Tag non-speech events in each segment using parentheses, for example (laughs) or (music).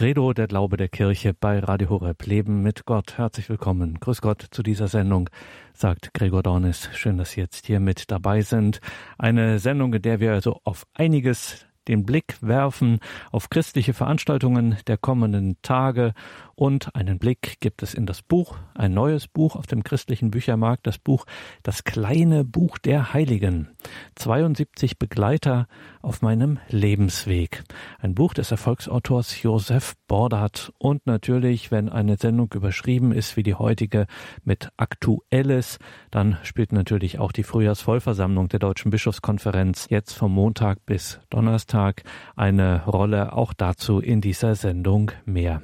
Credo, der Glaube der Kirche bei Radio Horeb Leben mit Gott. Herzlich willkommen. Grüß Gott zu dieser Sendung, sagt Gregor Dornis. Schön, dass Sie jetzt hier mit dabei sind. Eine Sendung, in der wir also auf einiges den Blick werfen auf christliche Veranstaltungen der kommenden Tage und einen Blick gibt es in das Buch, ein neues Buch auf dem christlichen Büchermarkt, das Buch Das kleine Buch der Heiligen. 72 Begleiter auf meinem Lebensweg. Ein Buch des Erfolgsautors Josef Bordat und natürlich, wenn eine Sendung überschrieben ist wie die heutige mit Aktuelles, dann spielt natürlich auch die Frühjahrsvollversammlung der Deutschen Bischofskonferenz jetzt vom Montag bis Donnerstag eine Rolle. Auch dazu in dieser Sendung mehr.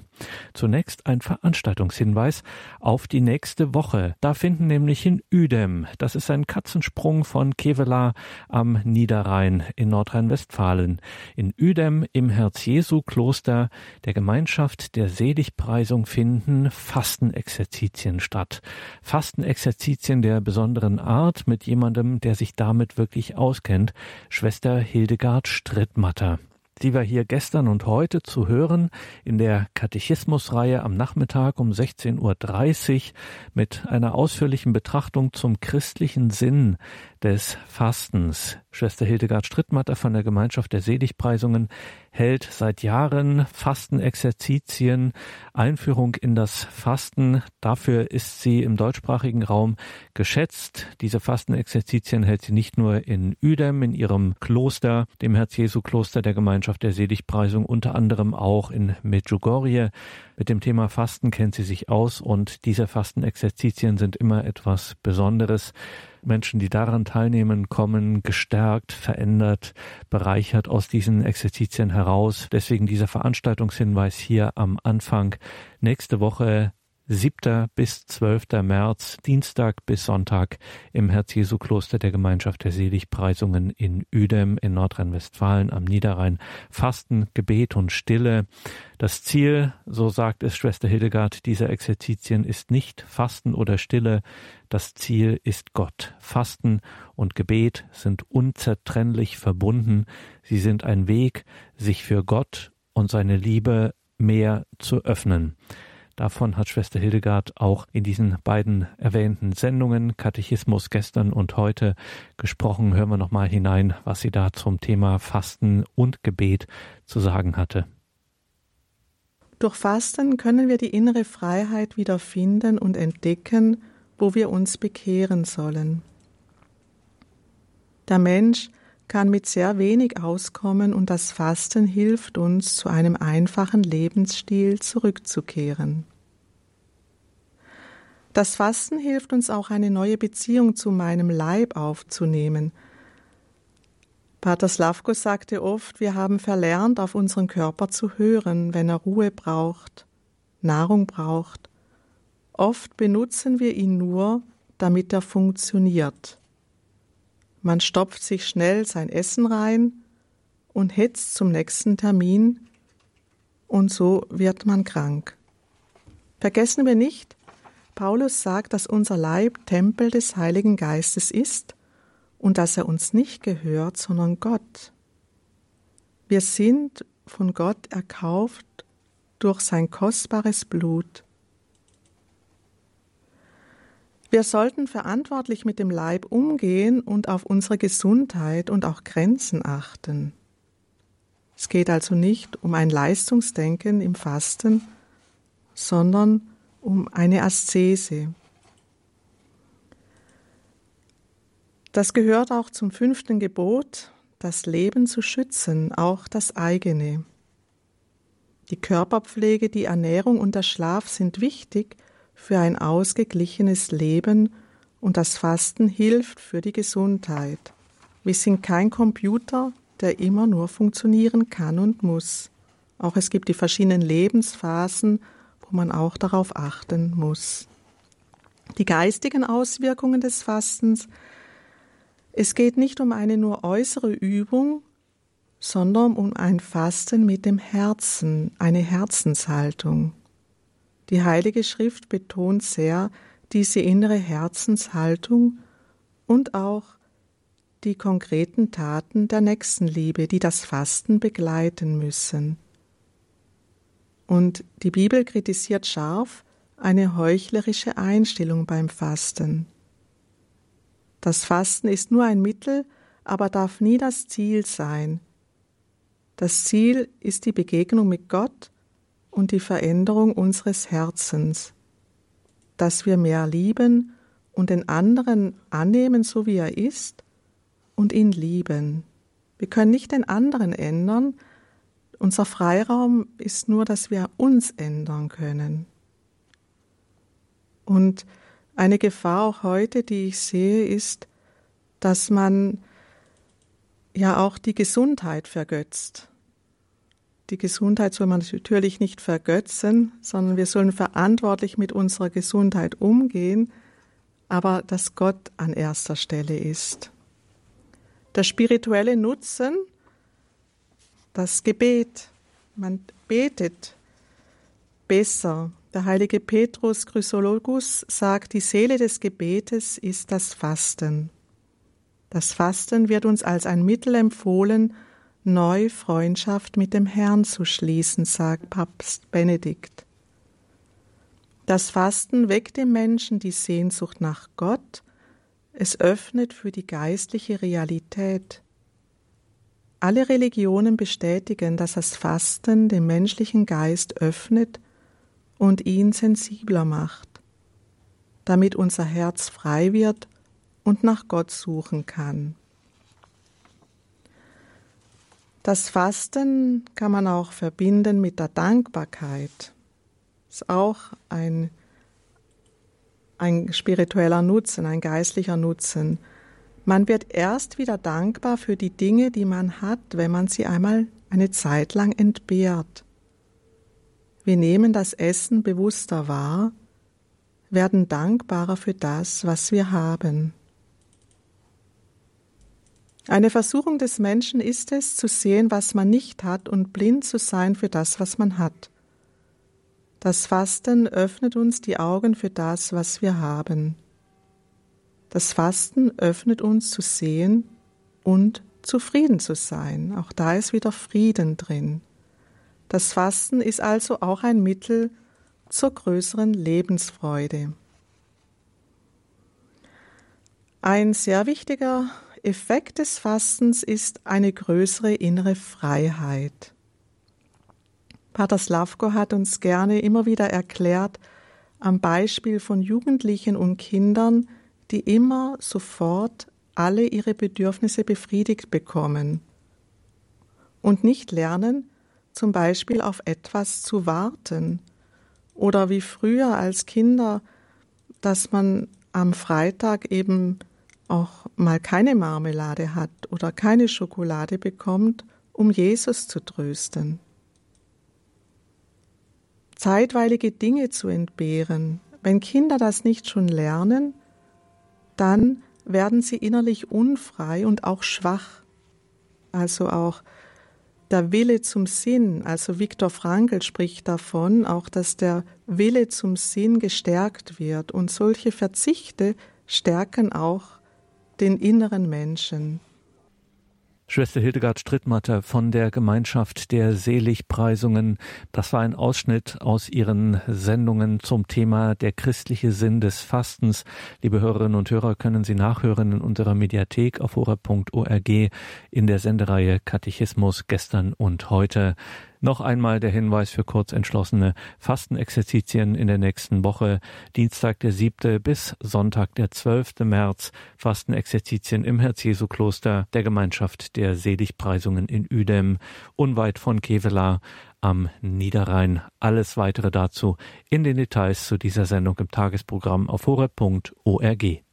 Zunächst ein Veranstaltungshinweis auf die nächste Woche. Da finden nämlich in Uedem, das ist ein Katzensprung von Kevela am Niederrhein in Nordrhein-Westfalen, in Uedem im Herz-Jesu-Kloster der Gemeinschaft der Seligpreisung finden Fastenexerzitien statt. Fastenexerzitien der besonderen Art mit jemandem, der sich damit wirklich auskennt, Schwester Hildegard Strittmatter. Sie war hier gestern und heute zu hören in der Katechismusreihe am Nachmittag um 16.30 Uhr mit einer ausführlichen Betrachtung zum christlichen Sinn des Fastens. Schwester Hildegard Strittmatter von der Gemeinschaft der Seligpreisungen hält seit Jahren Fastenexerzitien, Einführung in das Fasten. Dafür ist sie im deutschsprachigen Raum geschätzt. Diese Fastenexerzitien hält sie nicht nur in Uedem, in ihrem Kloster, dem Herz-Jesu-Kloster der Gemeinschaft der Seligpreisung, unter anderem auch in Medjugorje. Mit dem Thema Fasten kennt sie sich aus und diese Fastenexerzitien sind immer etwas Besonderes. Menschen, die daran teilnehmen, kommen gestärkt, verändert, bereichert aus diesen Exerzitien heraus. Deswegen dieser Veranstaltungshinweis hier am Anfang. Nächste Woche 7. bis 12. März, Dienstag bis Sonntag im Herz-Jesu-Kloster der Gemeinschaft der Seligpreisungen in Uedem in Nordrhein-Westfalen am Niederrhein. Fasten, Gebet und Stille. Das Ziel, so sagt es Schwester Hildegard, dieser Exerzitien ist nicht Fasten oder Stille. Das Ziel ist Gott. Fasten und Gebet sind unzertrennlich verbunden. Sie sind ein Weg, sich für Gott und seine Liebe mehr zu öffnen. Davon hat Schwester Hildegard auch in diesen beiden erwähnten Sendungen Katechismus gestern und heute gesprochen. Hören wir noch mal hinein, was sie da zum Thema Fasten und Gebet zu sagen hatte. Durch Fasten können wir die innere Freiheit wieder finden und entdecken, wo wir uns bekehren sollen. Der Mensch kann mit sehr wenig auskommen und das Fasten hilft uns, zu einem einfachen Lebensstil zurückzukehren. Das Fasten hilft uns auch, eine neue Beziehung zu meinem Leib aufzunehmen. Pater Slavko sagte oft, wir haben verlernt, auf unseren Körper zu hören, wenn er Ruhe braucht, Nahrung braucht. Oft benutzen wir ihn nur, damit er funktioniert. Man stopft sich schnell sein Essen rein und hetzt zum nächsten Termin und so wird man krank. Vergessen wir nicht, Paulus sagt, dass unser Leib Tempel des Heiligen Geistes ist und dass er uns nicht gehört, sondern Gott. Wir sind von Gott erkauft durch sein kostbares Blut. Wir sollten verantwortlich mit dem Leib umgehen und auf unsere Gesundheit und auch Grenzen achten. Es geht also nicht um ein Leistungsdenken im Fasten, sondern um eine Aszese. Das gehört auch zum fünften Gebot, das Leben zu schützen, auch das eigene. Die Körperpflege, die Ernährung und der Schlaf sind wichtig, für ein ausgeglichenes Leben und das Fasten hilft für die Gesundheit. Wir sind kein Computer, der immer nur funktionieren kann und muss. Auch es gibt die verschiedenen Lebensphasen, wo man auch darauf achten muss. Die geistigen Auswirkungen des Fastens. Es geht nicht um eine nur äußere Übung, sondern um ein Fasten mit dem Herzen, eine Herzenshaltung. Die Heilige Schrift betont sehr diese innere Herzenshaltung und auch die konkreten Taten der Nächstenliebe, die das Fasten begleiten müssen. Und die Bibel kritisiert scharf eine heuchlerische Einstellung beim Fasten. Das Fasten ist nur ein Mittel, aber darf nie das Ziel sein. Das Ziel ist die Begegnung mit Gott und die Veränderung unseres Herzens, dass wir mehr lieben und den anderen annehmen, so wie er ist, und ihn lieben. Wir können nicht den anderen ändern, unser Freiraum ist nur, dass wir uns ändern können. Und eine Gefahr auch heute, die ich sehe, ist, dass man ja auch die Gesundheit vergötzt. Die Gesundheit soll man natürlich nicht vergötzen, sondern wir sollen verantwortlich mit unserer Gesundheit umgehen, aber dass Gott an erster Stelle ist. Der spirituelle Nutzen, das Gebet, man betet besser. Der heilige Petrus Chrysologus sagt, die Seele des Gebetes ist das Fasten. Das Fasten wird uns als ein Mittel empfohlen, neu Freundschaft mit dem Herrn zu schließen, sagt Papst Benedikt. Das Fasten weckt im Menschen die Sehnsucht nach Gott, es öffnet für die geistliche Realität. Alle Religionen bestätigen, dass das Fasten den menschlichen Geist öffnet und ihn sensibler macht, damit unser Herz frei wird und nach Gott suchen kann. Das Fasten kann man auch verbinden mit der Dankbarkeit. Ist auch ein, ein spiritueller Nutzen, ein geistlicher Nutzen. Man wird erst wieder dankbar für die Dinge, die man hat, wenn man sie einmal eine Zeit lang entbehrt. Wir nehmen das Essen bewusster wahr, werden dankbarer für das, was wir haben. Eine Versuchung des Menschen ist es, zu sehen, was man nicht hat und blind zu sein für das, was man hat. Das Fasten öffnet uns die Augen für das, was wir haben. Das Fasten öffnet uns zu sehen und zufrieden zu sein. Auch da ist wieder Frieden drin. Das Fasten ist also auch ein Mittel zur größeren Lebensfreude. Ein sehr wichtiger Effekt des Fastens ist eine größere innere Freiheit. Pater Slavko hat uns gerne immer wieder erklärt, am Beispiel von Jugendlichen und Kindern, die immer sofort alle ihre Bedürfnisse befriedigt bekommen und nicht lernen, zum Beispiel auf etwas zu warten oder wie früher als Kinder, dass man am Freitag eben auch mal keine Marmelade hat oder keine Schokolade bekommt, um Jesus zu trösten. Zeitweilige Dinge zu entbehren, wenn Kinder das nicht schon lernen, dann werden sie innerlich unfrei und auch schwach. Also auch der Wille zum Sinn, also Viktor Frankl spricht davon, auch dass der Wille zum Sinn gestärkt wird und solche Verzichte stärken auch den inneren Menschen. Schwester Hildegard Strittmatter von der Gemeinschaft der Seligpreisungen. Das war ein Ausschnitt aus ihren Sendungen zum Thema der christliche Sinn des Fastens. Liebe Hörerinnen und Hörer, können Sie nachhören in unserer Mediathek auf hora.org in der Sendereihe Katechismus gestern und heute. Noch einmal der Hinweis für kurzentschlossene Fastenexerzitien in der nächsten Woche. Dienstag der 7. bis Sonntag der 12. März Fastenexerzitien im Herz-Jesu-Kloster der Gemeinschaft der Seligpreisungen in Uedem, unweit von Kevela am Niederrhein. Alles weitere dazu in den Details zu dieser Sendung im Tagesprogramm auf horeb.org.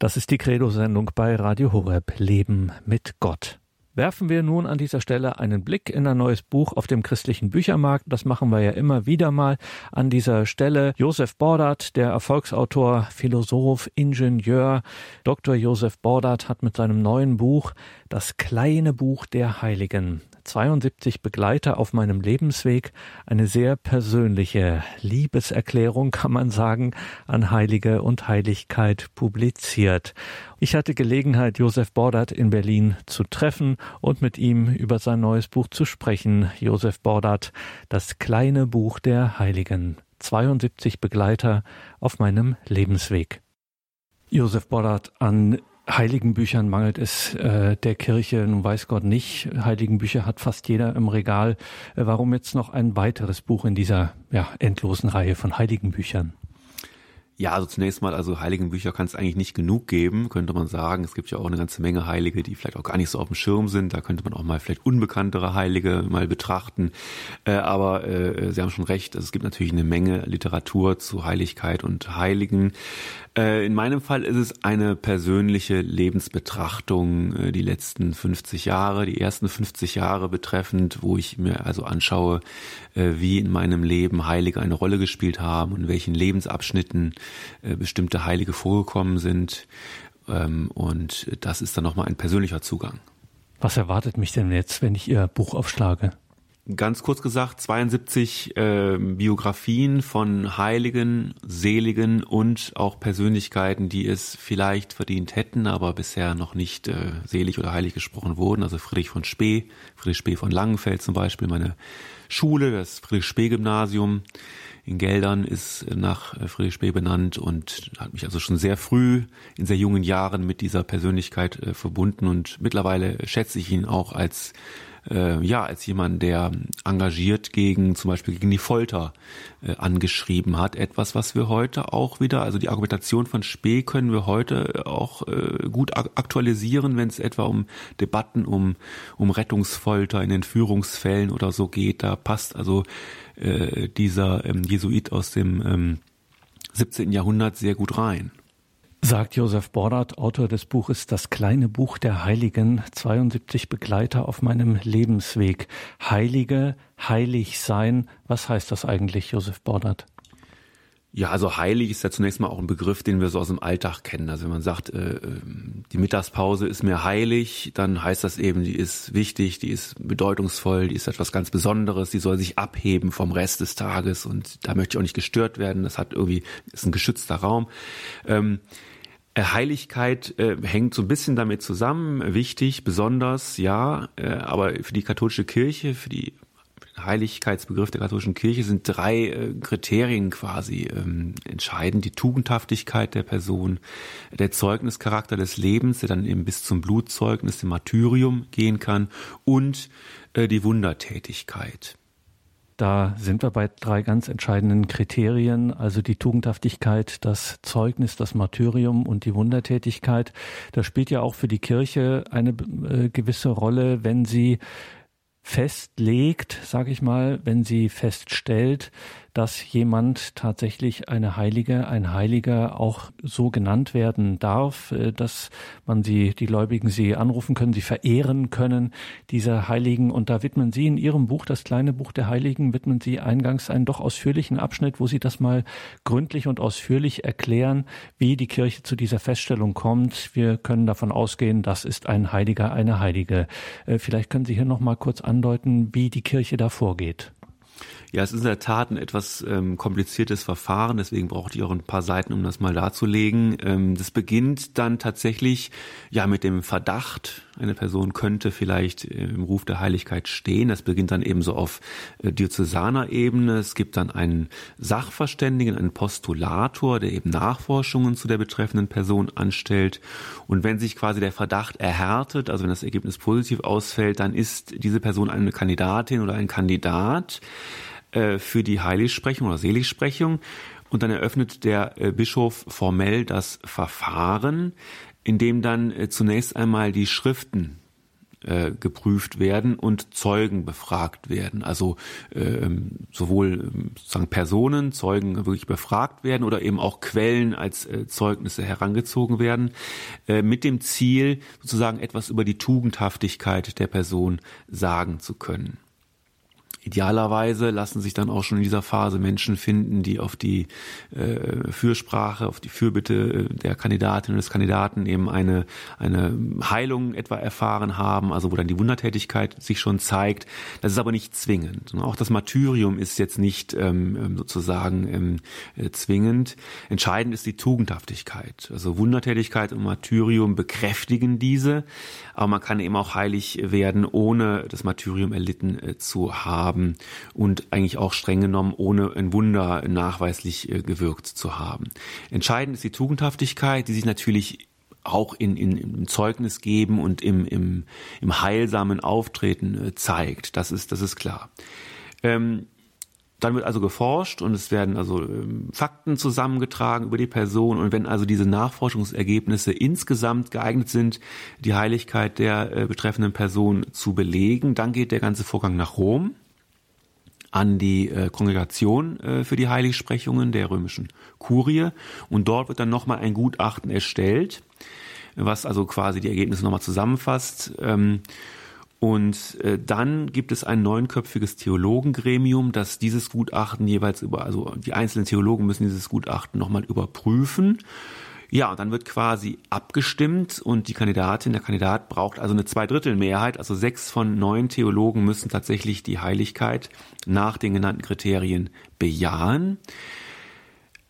Das ist die Credo-Sendung bei Radio Horeb Leben mit Gott. Werfen wir nun an dieser Stelle einen Blick in ein neues Buch auf dem christlichen Büchermarkt. Das machen wir ja immer wieder mal an dieser Stelle. Josef Bordat, der Erfolgsautor, Philosoph, Ingenieur, Dr. Josef Bordat hat mit seinem neuen Buch Das kleine Buch der Heiligen 72 Begleiter auf meinem Lebensweg, eine sehr persönliche Liebeserklärung, (laughs) kann man sagen, an Heilige und Heiligkeit publiziert. Ich hatte Gelegenheit, Josef Bordert in Berlin zu treffen und mit ihm über sein neues Buch zu sprechen. Josef Bordert, das kleine Buch der Heiligen. 72 Begleiter auf meinem Lebensweg. Josef Bordert, an heiligen Büchern mangelt es äh, der Kirche, nun weiß Gott nicht. Heiligen Bücher hat fast jeder im Regal. Äh, warum jetzt noch ein weiteres Buch in dieser ja, endlosen Reihe von heiligen Büchern? Ja, also zunächst mal, also Heiligenbücher kann es eigentlich nicht genug geben, könnte man sagen. Es gibt ja auch eine ganze Menge Heilige, die vielleicht auch gar nicht so auf dem Schirm sind. Da könnte man auch mal vielleicht unbekanntere Heilige mal betrachten. Äh, aber äh, Sie haben schon recht, also es gibt natürlich eine Menge Literatur zu Heiligkeit und Heiligen. Äh, in meinem Fall ist es eine persönliche Lebensbetrachtung, äh, die letzten 50 Jahre, die ersten 50 Jahre betreffend, wo ich mir also anschaue, äh, wie in meinem Leben Heilige eine Rolle gespielt haben und in welchen Lebensabschnitten bestimmte Heilige vorgekommen sind. Ähm, und das ist dann nochmal ein persönlicher Zugang. Was erwartet mich denn jetzt, wenn ich Ihr Buch aufschlage? Ganz kurz gesagt 72 äh, Biografien von Heiligen, Seligen und auch Persönlichkeiten, die es vielleicht verdient hätten, aber bisher noch nicht äh, selig oder heilig gesprochen wurden. Also Friedrich von Spee, Friedrich Spee von Langenfeld zum Beispiel, meine Schule, das Friedrich Spee Gymnasium in Geldern ist nach äh, Friedrich Spee benannt und hat mich also schon sehr früh in sehr jungen Jahren mit dieser Persönlichkeit äh, verbunden und mittlerweile schätze ich ihn auch als äh, ja als jemand, der engagiert gegen zum Beispiel gegen die Folter äh, angeschrieben hat. Etwas, was wir heute auch wieder, also die Argumentation von Spee können wir heute auch äh, gut aktualisieren, wenn es etwa um Debatten um um Rettungsfolter in Entführungsfällen oder so geht. Da passt also äh, dieser ähm, Jesuit aus dem ähm, 17. Jahrhundert sehr gut rein. Sagt Josef Bordert, Autor des Buches Das kleine Buch der Heiligen, 72 Begleiter auf meinem Lebensweg. Heilige, heilig sein. Was heißt das eigentlich, Josef Bordert? Ja, also heilig ist ja zunächst mal auch ein Begriff, den wir so aus dem Alltag kennen. Also wenn man sagt, äh, die Mittagspause ist mir heilig, dann heißt das eben, die ist wichtig, die ist bedeutungsvoll, die ist etwas ganz Besonderes, die soll sich abheben vom Rest des Tages und da möchte ich auch nicht gestört werden. Das hat irgendwie, ist ein geschützter Raum. Ähm, äh, Heiligkeit äh, hängt so ein bisschen damit zusammen, wichtig, besonders, ja, äh, aber für die katholische Kirche, für die Heiligkeitsbegriff der katholischen Kirche sind drei äh, Kriterien quasi ähm, entscheidend. Die Tugendhaftigkeit der Person, der Zeugnischarakter des Lebens, der dann eben bis zum Blutzeugnis, dem Martyrium gehen kann und äh, die Wundertätigkeit. Da sind wir bei drei ganz entscheidenden Kriterien, also die Tugendhaftigkeit, das Zeugnis, das Martyrium und die Wundertätigkeit. Das spielt ja auch für die Kirche eine äh, gewisse Rolle, wenn sie festlegt, sage ich mal, wenn sie feststellt, dass jemand tatsächlich eine Heilige, ein Heiliger auch so genannt werden darf, äh, dass man sie, die Gläubigen sie anrufen können, sie verehren können, diese Heiligen. Und da widmen Sie in Ihrem Buch, das kleine Buch der Heiligen, widmen Sie eingangs einen doch ausführlichen Abschnitt, wo Sie das mal gründlich und ausführlich erklären, wie die Kirche zu dieser Feststellung kommt. Wir können davon ausgehen, das ist ein Heiliger, eine Heilige. Äh, vielleicht können Sie hier noch mal kurz andeuten, wie die Kirche da vorgeht. Ja, es ist in der Tat ein etwas ähm, kompliziertes Verfahren, deswegen brauchte ich auch ein paar Seiten, um das mal darzulegen. Ähm, das beginnt dann tatsächlich ja mit dem Verdacht, eine Person könnte vielleicht äh, im Ruf der Heiligkeit stehen. Das beginnt dann eben so auf äh, diözesaner Ebene. Es gibt dann einen Sachverständigen, einen Postulator, der eben Nachforschungen zu der betreffenden Person anstellt. Und wenn sich quasi der Verdacht erhärtet, also wenn das Ergebnis positiv ausfällt, dann ist diese Person eine Kandidatin oder ein Kandidat äh, für die Heiligsprechung oder Seligsprechung. Und dann eröffnet der äh, Bischof formell das Verfahren, in dem dann äh, zunächst einmal die Schriften geprüft werden und Zeugen befragt werden. Also ähm, sowohl ähm, sozusagen Personen, Zeugen wirklich befragt werden oder eben auch Quellen als äh, Zeugnisse herangezogen werden, äh, mit dem Ziel, sozusagen etwas über die Tugendhaftigkeit der Person sagen zu können. Idealerweise lassen sich dann auch schon in dieser Phase Menschen finden, die auf die äh, Fürsprache, auf die Fürbitte äh, der Kandidatin und des Kandidaten eben eine, eine Heilung etwa erfahren haben, also wo dann die Wundertätigkeit sich schon zeigt. Das ist aber nicht zwingend. Auch das Martyrium ist jetzt nicht ähm, ähm sozusagen ähm, äh, zwingend. Entscheidend ist die Tugendhaftigkeit. Also Wundertätigkeit und Martyrium bekräftigen diese, aber man kann eben auch heilig werden, ohne das Martyrium erlitten äh, zu haben haben und eigentlich auch streng genommen ohne ein Wunder nachweislich äh, gewirkt zu haben. Entscheidend ist die Tugendhaftigkeit, die sich natürlich auch in, in, im Zeugnis geben und im, im, im heilsamen Auftreten äh, zeigt. Das ist, das ist klar. Ähm, dann wird also geforscht und es werden also ähm, Fakten zusammengetragen über die Person und wenn also diese Nachforschungsergebnisse insgesamt geeignet sind, die Heiligkeit der äh, betreffenden Person zu belegen, dann geht der ganze Vorgang nach Rom an die äh, Kongregation äh, für die Heiligsprechungen der römischen Kurie und dort wird dann nochmal ein Gutachten erstellt, was also quasi die Ergebnisse nochmal zusammenfasst. Ähm, und äh, dann gibt es ein neunköpfiges Theologengremium, das dieses Gutachten jeweils über, also die einzelnen Theologen müssen dieses Gutachten nochmal überprüfen ja, und dann wird quasi abgestimmt und die Kandidatin, der Kandidat braucht also eine Zweidrittelmehrheit, also sechs von neun Theologen müssen tatsächlich die Heiligkeit nach den genannten Kriterien bejahen.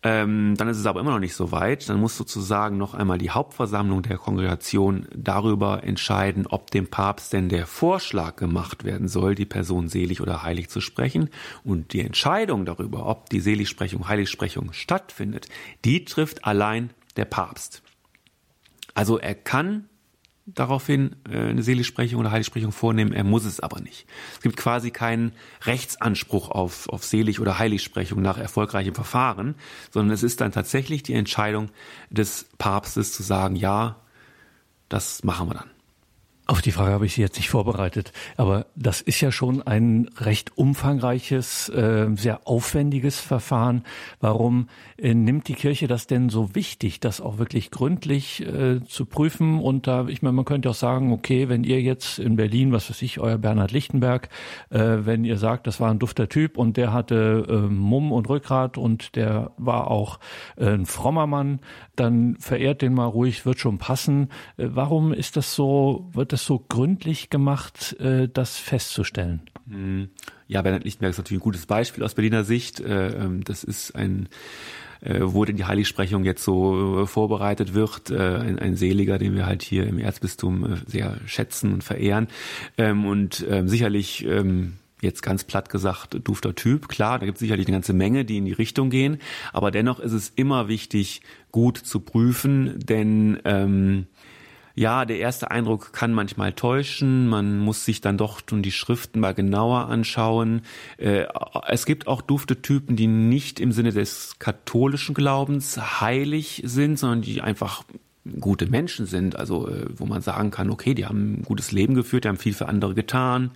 Ähm, dann ist es aber immer noch nicht so weit. Dann muss sozusagen noch einmal die Hauptversammlung der Kongregation darüber entscheiden, ob dem Papst denn der Vorschlag gemacht werden soll, die Person selig oder heilig zu sprechen. Und die Entscheidung darüber, ob die Seligsprechung, Heiligsprechung stattfindet, die trifft allein der Papst. Also er kann daraufhin äh, eine Seligsprechung oder Heiligsprechung vornehmen, er muss es aber nicht. Es gibt quasi keinen Rechtsanspruch auf, auf Selig- oder Heiligsprechung nach erfolgreichem Verfahren, sondern es ist dann tatsächlich die Entscheidung des Papstes zu sagen, ja, das machen wir dann. Auf die Frage habe ich Sie jetzt nicht vorbereitet, aber das ist ja schon ein recht umfangreiches, äh, sehr aufwendiges Verfahren. Warum äh, nimmt die Kirche das denn so wichtig, das auch wirklich gründlich äh, zu prüfen? Und da, ich meine, man könnte auch sagen, okay, wenn ihr jetzt in Berlin, was weiß ich, euer Bernhard Lichtenberg, äh, wenn ihr sagt, das war ein dufter Typ und der hatte Mumm und Rückgrat und der war auch ein frommer Mann, dann verehrt den mal ruhig, wird schon passen. Warum ist das so, wird das so gründlich gemacht, äh, das festzustellen? Hm. Ja, Bernhard Lichtenberg ist natürlich ein gutes Beispiel aus Berliner Sicht. Äh, ähm, das ist ein wo denn die Heiligsprechung jetzt so vorbereitet wird, ein, ein Seliger, den wir halt hier im Erzbistum sehr schätzen und verehren. Ähm, und ähm, sicherlich jetzt ganz platt gesagt, dufter Typ. Klar, da gibt es sicherlich eine ganze Menge, die in die Richtung gehen. Aber dennoch ist es immer wichtig, gut zu prüfen, denn ja, der erste Eindruck kann manchmal täuschen. Man muss sich dann doch schon die Schriften mal genauer anschauen. Äh, es gibt auch dufte Typen, die nicht im Sinne des katholischen Glaubens heilig sind, sondern die einfach gute Menschen sind, also äh, wo man sagen kann, okay, die haben ein gutes Leben geführt, die haben viel für andere getan,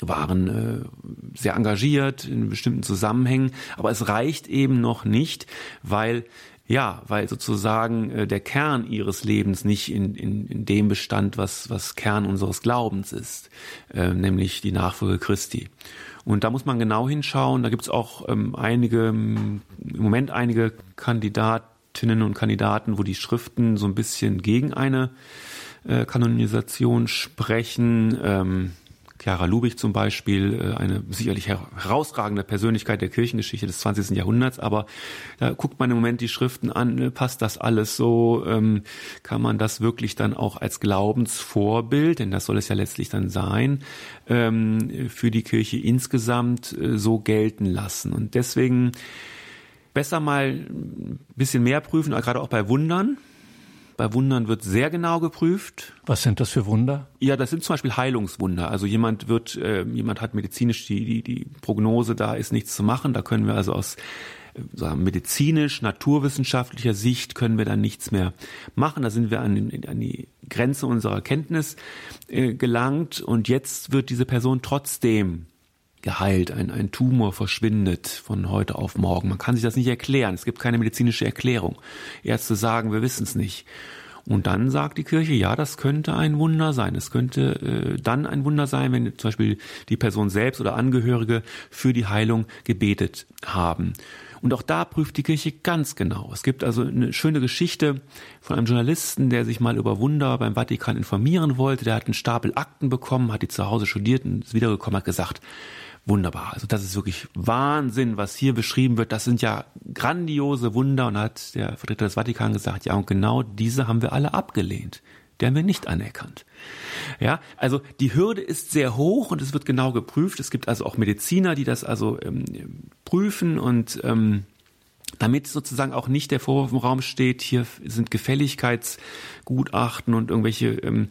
waren äh, sehr engagiert in bestimmten Zusammenhängen, aber es reicht eben noch nicht, weil ja, weil sozusagen äh, der Kern ihres Lebens nicht in, in, in dem bestand, was, was Kern unseres Glaubens ist, äh, nämlich die Nachfolge Christi. Und da muss man genau hinschauen. Da gibt es auch ähm, einige, im Moment einige Kandidatinnen und Kandidaten, wo die Schriften so ein bisschen gegen eine äh, Kanonisation sprechen. Ähm, Chiara Lubich zum Beispiel, äh, eine sicherlich herausragende Persönlichkeit der Kirchengeschichte des 20. Jahrhunderts, aber da guckt man im Moment die Schriften an, ne, passt das alles so, ähm, kann man das wirklich dann auch als Glaubensvorbild, denn das soll es ja letztlich dann sein, ähm, für die Kirche insgesamt äh, so gelten lassen. Und deswegen besser mal ein bisschen mehr prüfen, gerade auch bei Wundern, bei Wundern wird sehr genau geprüft. Was sind das für Wunder? Ja, das sind zum Beispiel Heilungswunder. Also jemand wird, äh, jemand hat medizinisch die, die, die Prognose, da ist nichts zu machen. Da können wir also aus äh, sagen, medizinisch, naturwissenschaftlicher Sicht können wir dann nichts mehr machen. Da sind wir an, an die Grenze unserer Kenntnis äh, gelangt und jetzt wird diese Person trotzdem geheilt, ein, ein Tumor verschwindet von heute auf morgen. Man kann sich das nicht erklären. Es gibt keine medizinische Erklärung. Ärzte sagen, wir wissen es nicht. Und dann sagt die Kirche, ja, das könnte ein Wunder sein. Es könnte äh, dann ein Wunder sein, wenn zum Beispiel die Person selbst oder Angehörige für die Heilung gebetet haben. Und auch da prüft die Kirche ganz genau. Es gibt also eine schöne Geschichte von einem Journalisten, der sich mal über Wunder beim Vatikan informieren wollte. Der hat einen Stapel Akten bekommen, hat die zu Hause studiert und ist wiedergekommen, hat gesagt, wunderbar. Also das ist wirklich Wahnsinn, was hier beschrieben wird. Das sind ja grandiose Wunder. Und hat der Vertreter des Vatikan gesagt, ja, und genau diese haben wir alle abgelehnt. Die haben wir nicht anerkannt. Ja, also die Hürde ist sehr hoch und es wird genau geprüft. Es gibt also auch Mediziner, die das also ähm, prüfen und ähm, damit sozusagen auch nicht der Vorwurf im Raum steht, hier sind Gefälligkeitsgutachten und irgendwelche ähm,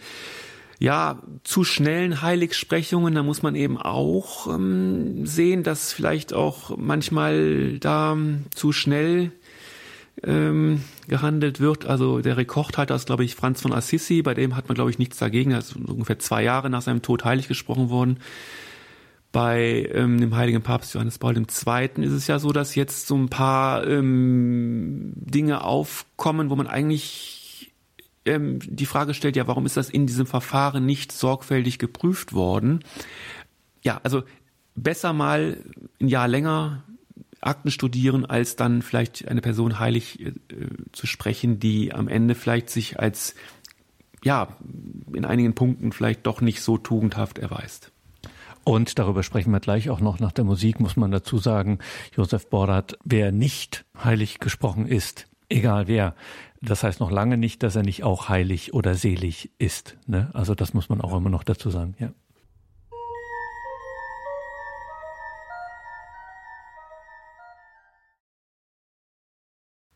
ja, zu schnellen Heiligsprechungen, da muss man eben auch ähm, sehen, dass vielleicht auch manchmal da ähm, zu schnell ähm, gehandelt wird. Also der Rekordhalter ist, glaube ich, Franz von Assisi, bei dem hat man, glaube ich, nichts dagegen. Er ist ungefähr zwei Jahre nach seinem Tod heilig gesprochen worden. Bei ähm, dem heiligen Papst Johannes Paul II. ist es ja so, dass jetzt so ein paar ähm, Dinge aufkommen, wo man eigentlich ähm, die Frage stellt, ja, warum ist das in diesem Verfahren nicht sorgfältig geprüft worden? Ja, also besser mal ein Jahr länger Akten studieren, als dann vielleicht eine Person heilig äh, zu sprechen, die am Ende vielleicht sich als ja in einigen Punkten vielleicht doch nicht so tugendhaft erweist. Und darüber sprechen wir gleich auch noch nach der Musik, muss man dazu sagen, Josef Bordat, wer nicht heilig gesprochen ist, egal wer, das heißt noch lange nicht, dass er nicht auch heilig oder selig ist. Ne? Also das muss man auch immer noch dazu sagen. Ja.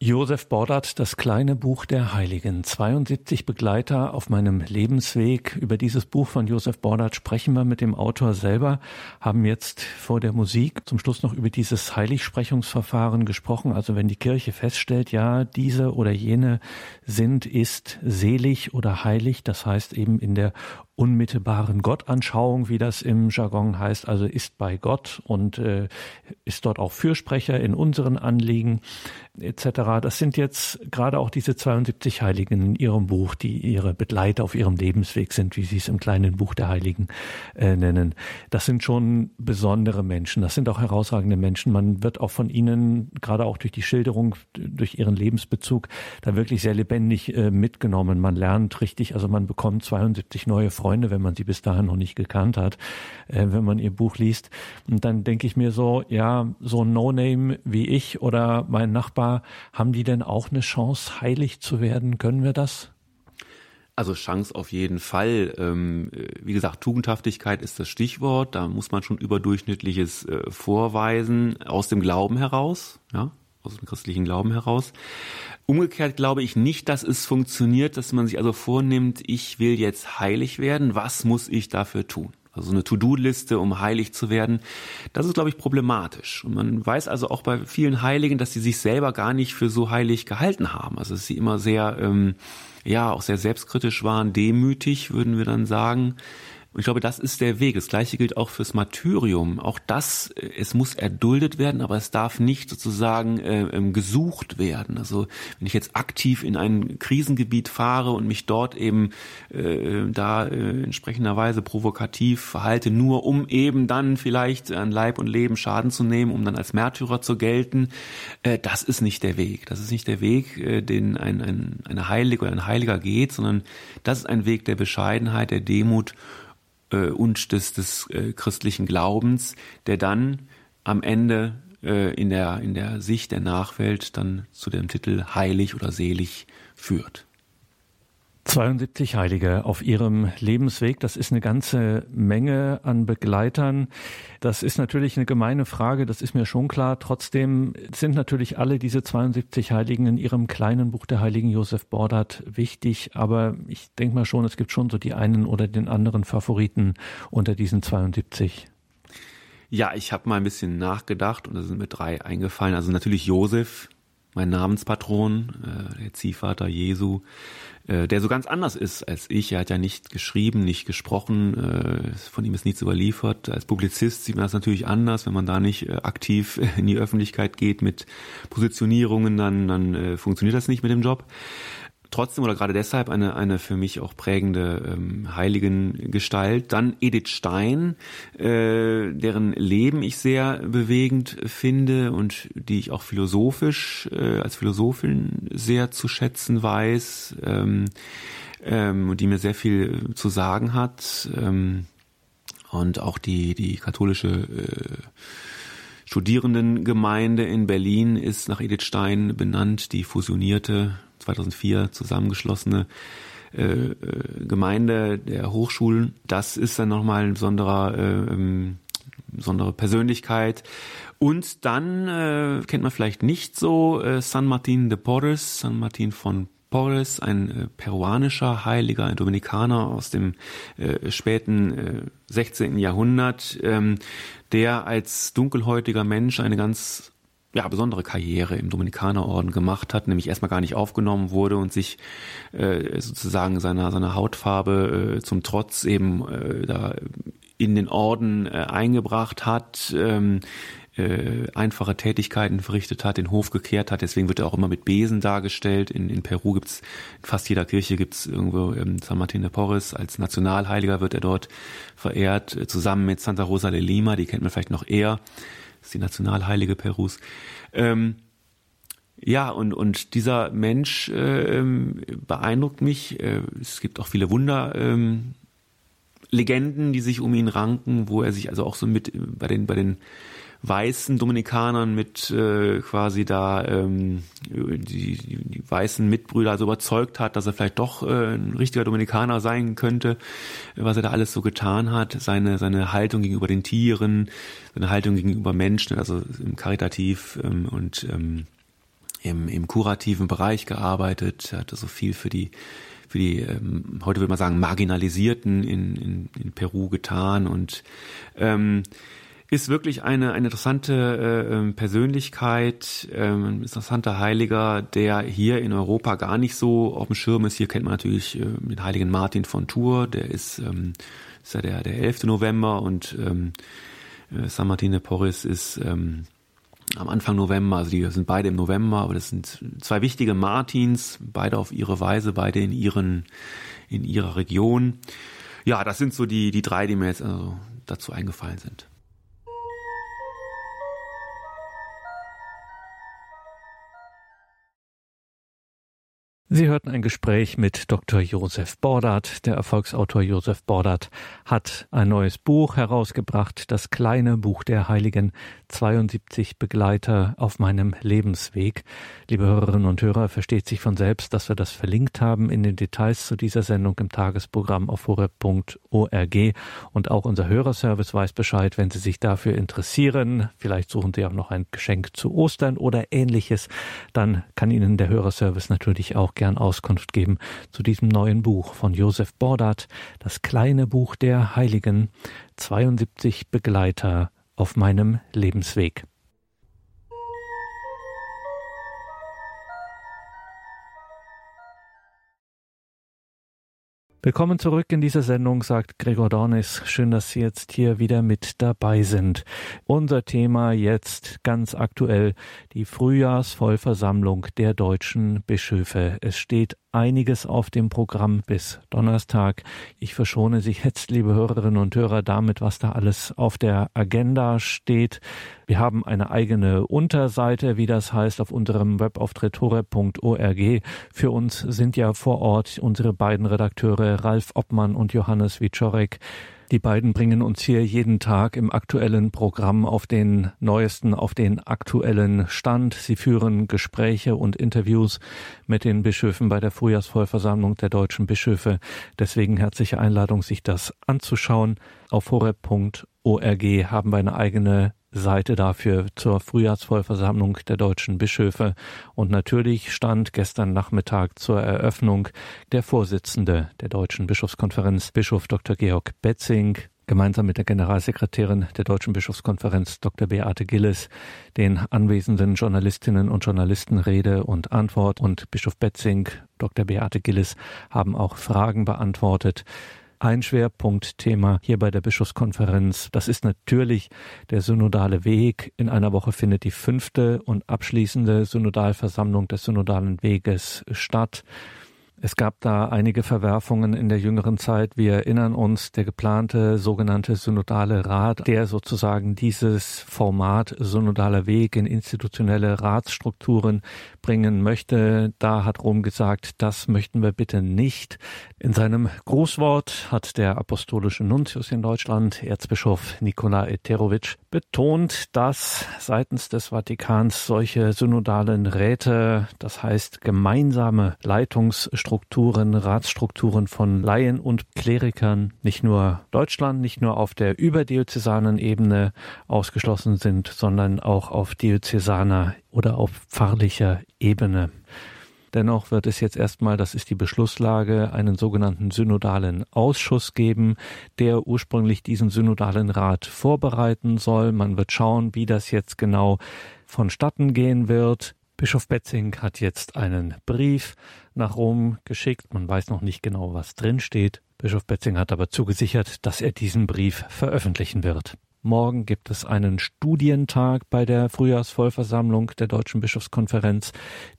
Josef Bordert, das kleine Buch der Heiligen. 72 Begleiter auf meinem Lebensweg. Über dieses Buch von Josef Bordert sprechen wir mit dem Autor selber, haben jetzt vor der Musik zum Schluss noch über dieses Heiligsprechungsverfahren gesprochen. Also wenn die Kirche feststellt, ja, diese oder jene sind, ist selig oder heilig, das heißt eben in der unmittelbaren Gottanschauung, wie das im Jargon heißt, also ist bei Gott und äh, ist dort auch Fürsprecher in unseren Anliegen etc. Das sind jetzt gerade auch diese 72 Heiligen in ihrem Buch, die ihre Begleiter auf ihrem Lebensweg sind, wie sie es im kleinen Buch der Heiligen äh, nennen. Das sind schon besondere Menschen, das sind auch herausragende Menschen. Man wird auch von ihnen, gerade auch durch die Schilderung, durch ihren Lebensbezug, da wirklich sehr lebendig äh, mitgenommen. Man lernt richtig, also man bekommt 72 neue Freunde, wenn man sie bis dahin noch nicht gekannt hat, äh, wenn man ihr Buch liest. Und dann denke ich mir so, ja, so ein No-Name wie ich oder mein Nachbar, haben die denn auch eine Chance, heilig zu werden? Können wir das? Also Chance auf jeden Fall. Ähm, wie gesagt, Tugendhaftigkeit ist das Stichwort. Da muss man schon überdurchschnittliches äh, vorweisen aus dem Glauben heraus, ja, aus dem christlichen Glauben heraus. Umgekehrt glaube ich nicht, dass es funktioniert, dass man sich also vornimmt, ich will jetzt heilig werden, was muss ich dafür tun? Also eine To-Do-Liste, um heilig zu werden, das ist, glaube ich, problematisch. Und man weiß also auch bei vielen Heiligen, dass sie sich selber gar nicht für so heilig gehalten haben. Also dass sie immer sehr, ähm, ja, auch sehr selbstkritisch waren, demütig, würden wir dann sagen. Und ich glaube, das ist der Weg. Das Gleiche gilt auch fürs Martyrium. Auch das, äh, es muss erduldet werden, aber es darf nicht sozusagen äh, ähm, gesucht werden. Also wenn ich jetzt aktiv in ein Krisengebiet fahre und mich dort eben äh, da äh, entsprechenderweise provokativ verhalte, nur um eben dann vielleicht an Leib und Leben Schaden zu nehmen, um dann als Märtyrer zu gelten, äh, das ist nicht der Weg. Das ist nicht der Weg, äh, den ein, ein, eine Heilige oder ein Heiliger geht, sondern das ist ein Weg der Bescheidenheit, der Demut äh, und des, des äh, christlichen Glaubens, der dann am Ende äh, in, der, in der Sicht der Nachwelt dann zu dem Titel heilig oder selig führt. 72 Heilige auf ihrem Lebensweg, das ist eine ganze Menge an Begleitern. Das ist natürlich eine gemeine Frage, das ist mir schon klar. Trotzdem sind natürlich alle diese 72 Heiligen in ihrem kleinen Buch der Heiligen Josef Bordat wichtig, aber ich denke mal schon, es gibt schon so die einen oder den anderen Favoriten unter diesen 72. Ja, ich habe mal ein bisschen nachgedacht und da sind mir drei eingefallen. Also natürlich Josef, mein Namenspatron, äh, der Ziehvater Jesu, äh, der so ganz anders ist als ich. Er hat ja nicht geschrieben, nicht gesprochen, äh, von ihm ist nichts überliefert. Als Publizist sieht man das natürlich anders, wenn man da nicht äh, aktiv in die Öffentlichkeit geht mit Positionierungen, dann, dann äh, funktioniert das nicht mit dem Job. Trotzdem oder gerade deshalb eine, eine für mich auch prägende ähm, heiligen Gestalt. Dann Edith Stein, äh, deren Leben ich sehr bewegend finde und die ich auch philosophisch, äh, als Philosophin sehr zu schätzen weiß, ähm, ähm, die mir sehr viel zu sagen hat. Ähm, und auch die, die katholische äh, Studierendengemeinde in Berlin ist nach Edith Stein benannt, die fusionierte 2004 zusammengeschlossene äh, äh, Gemeinde der Hochschulen. Das ist dann nochmal ein besonderer, äh, ähm, besondere Persönlichkeit. Und dann äh, kennt man vielleicht nicht so äh, San Martin de Porres, San Martin von Porres, ein peruanischer Heiliger, ein Dominikaner aus dem äh, späten äh, 16. Jahrhundert, ähm, der als dunkelhäutiger Mensch eine ganz ja, besondere Karriere im Dominikanerorden gemacht hat, nämlich erstmal gar nicht aufgenommen wurde und sich äh, sozusagen seiner, seiner Hautfarbe äh, zum Trotz eben äh, da in den Orden äh, eingebracht hat, ähm, äh, einfache Tätigkeiten verrichtet hat, den Hof gekehrt hat. Deswegen wird er auch immer mit Besen dargestellt. In, in Peru gibt's in fast jeder Kirche gibt's irgendwo ähm, San Martin de Porres. Als Nationalheiliger wird er dort verehrt, äh, zusammen mit Santa Rosa de Lima, die kennt man vielleicht noch eher ist die Nationalheilige Perus. Ähm, ja, und, und dieser Mensch äh, beeindruckt mich. Äh, es gibt auch viele Wunder. Ähm, Legenden, die sich um ihn ranken, wo er sich also auch so mit bei den bei den weißen Dominikanern mit äh, quasi da ähm, die, die, die weißen Mitbrüder also überzeugt hat, dass er vielleicht doch äh, ein richtiger Dominikaner sein könnte, was er da alles so getan hat, seine seine Haltung gegenüber den Tieren, seine Haltung gegenüber Menschen, also im karitativ ähm, und ähm, im, im kurativen Bereich gearbeitet, er hatte so viel für die für die, ähm, heute würde man sagen, Marginalisierten in, in, in Peru getan und ähm, ist wirklich eine, eine interessante äh, ähm, Persönlichkeit, ähm, ein interessanter Heiliger, der hier in Europa gar nicht so auf dem Schirm ist. Hier kennt man natürlich äh, den heiligen Martin von Tours, der ist, ähm, ist ja der, der 11. November und ähm, äh, San Martin de Porres ist ähm, am Anfang November, also die sind beide im November, aber das sind zwei wichtige Martins, beide auf ihre Weise, beide in ihren, in ihrer Region. Ja, das sind so die, die drei, die mir jetzt also dazu eingefallen sind. Sie hörten ein Gespräch mit Dr. Josef Bordert. Der Erfolgsautor Josef Bordert hat ein neues Buch herausgebracht, das kleine Buch der Heiligen, 72 Begleiter auf meinem Lebensweg. Liebe Hörerinnen und Hörer, versteht sich von selbst, dass wir das verlinkt haben in den Details zu dieser Sendung im Tagesprogramm auf horeb.org und auch unser Hörerservice weiß Bescheid, wenn Sie sich dafür interessieren. Vielleicht suchen Sie auch noch ein Geschenk zu Ostern oder ähnliches, dann kann Ihnen der Hörerservice natürlich auch gern Auskunft geben zu diesem neuen Buch von Josef Bordat, das kleine Buch der Heiligen, 72 Begleiter auf meinem Lebensweg. Willkommen zurück in dieser Sendung, sagt Gregor Dornis. Schön, dass Sie jetzt hier wieder mit dabei sind. Unser Thema jetzt ganz aktuell die Frühjahrsvollversammlung der deutschen Bischöfe. Es steht einiges auf dem Programm bis Donnerstag. Ich verschone Sie jetzt, liebe Hörerinnen und Hörer, damit, was da alles auf der Agenda steht. Wir haben eine eigene Unterseite, wie das heißt, auf unserem Webauftritt horeb.org. Für uns sind ja vor Ort unsere beiden Redakteure Ralf Oppmann und Johannes Wiczorek. Die beiden bringen uns hier jeden Tag im aktuellen Programm auf den neuesten, auf den aktuellen Stand. Sie führen Gespräche und Interviews mit den Bischöfen bei der Frühjahrsvollversammlung der deutschen Bischöfe. Deswegen herzliche Einladung, sich das anzuschauen. Auf horeb.org haben wir eine eigene Seite dafür zur Frühjahrsvollversammlung der deutschen Bischöfe. Und natürlich stand gestern Nachmittag zur Eröffnung der Vorsitzende der Deutschen Bischofskonferenz, Bischof Dr. Georg Betzing, gemeinsam mit der Generalsekretärin der Deutschen Bischofskonferenz Dr. Beate Gilles, den anwesenden Journalistinnen und Journalisten Rede und Antwort und Bischof Betzing, Dr. Beate Gilles haben auch Fragen beantwortet ein Schwerpunktthema hier bei der Bischofskonferenz. Das ist natürlich der synodale Weg. In einer Woche findet die fünfte und abschließende Synodalversammlung des synodalen Weges statt. Es gab da einige Verwerfungen in der jüngeren Zeit. Wir erinnern uns, der geplante sogenannte synodale Rat, der sozusagen dieses Format synodaler Weg in institutionelle Ratsstrukturen bringen möchte. Da hat Rom gesagt, das möchten wir bitte nicht. In seinem Grußwort hat der apostolische Nuntius in Deutschland, Erzbischof Nikola Eterovic, betont, dass seitens des Vatikans solche synodalen Räte, das heißt gemeinsame Leitungsstrukturen, Strukturen, Ratsstrukturen von Laien und Klerikern nicht nur Deutschland, nicht nur auf der überdiözesanen Ebene ausgeschlossen sind, sondern auch auf diözesaner oder auf pfarrlicher Ebene. Dennoch wird es jetzt erstmal, das ist die Beschlusslage, einen sogenannten synodalen Ausschuss geben, der ursprünglich diesen synodalen Rat vorbereiten soll. Man wird schauen, wie das jetzt genau vonstatten gehen wird. Bischof Betzing hat jetzt einen Brief nach Rom geschickt. Man weiß noch nicht genau, was drin steht. Bischof Betzing hat aber zugesichert, dass er diesen Brief veröffentlichen wird. Morgen gibt es einen Studientag bei der Frühjahrsvollversammlung der Deutschen Bischofskonferenz,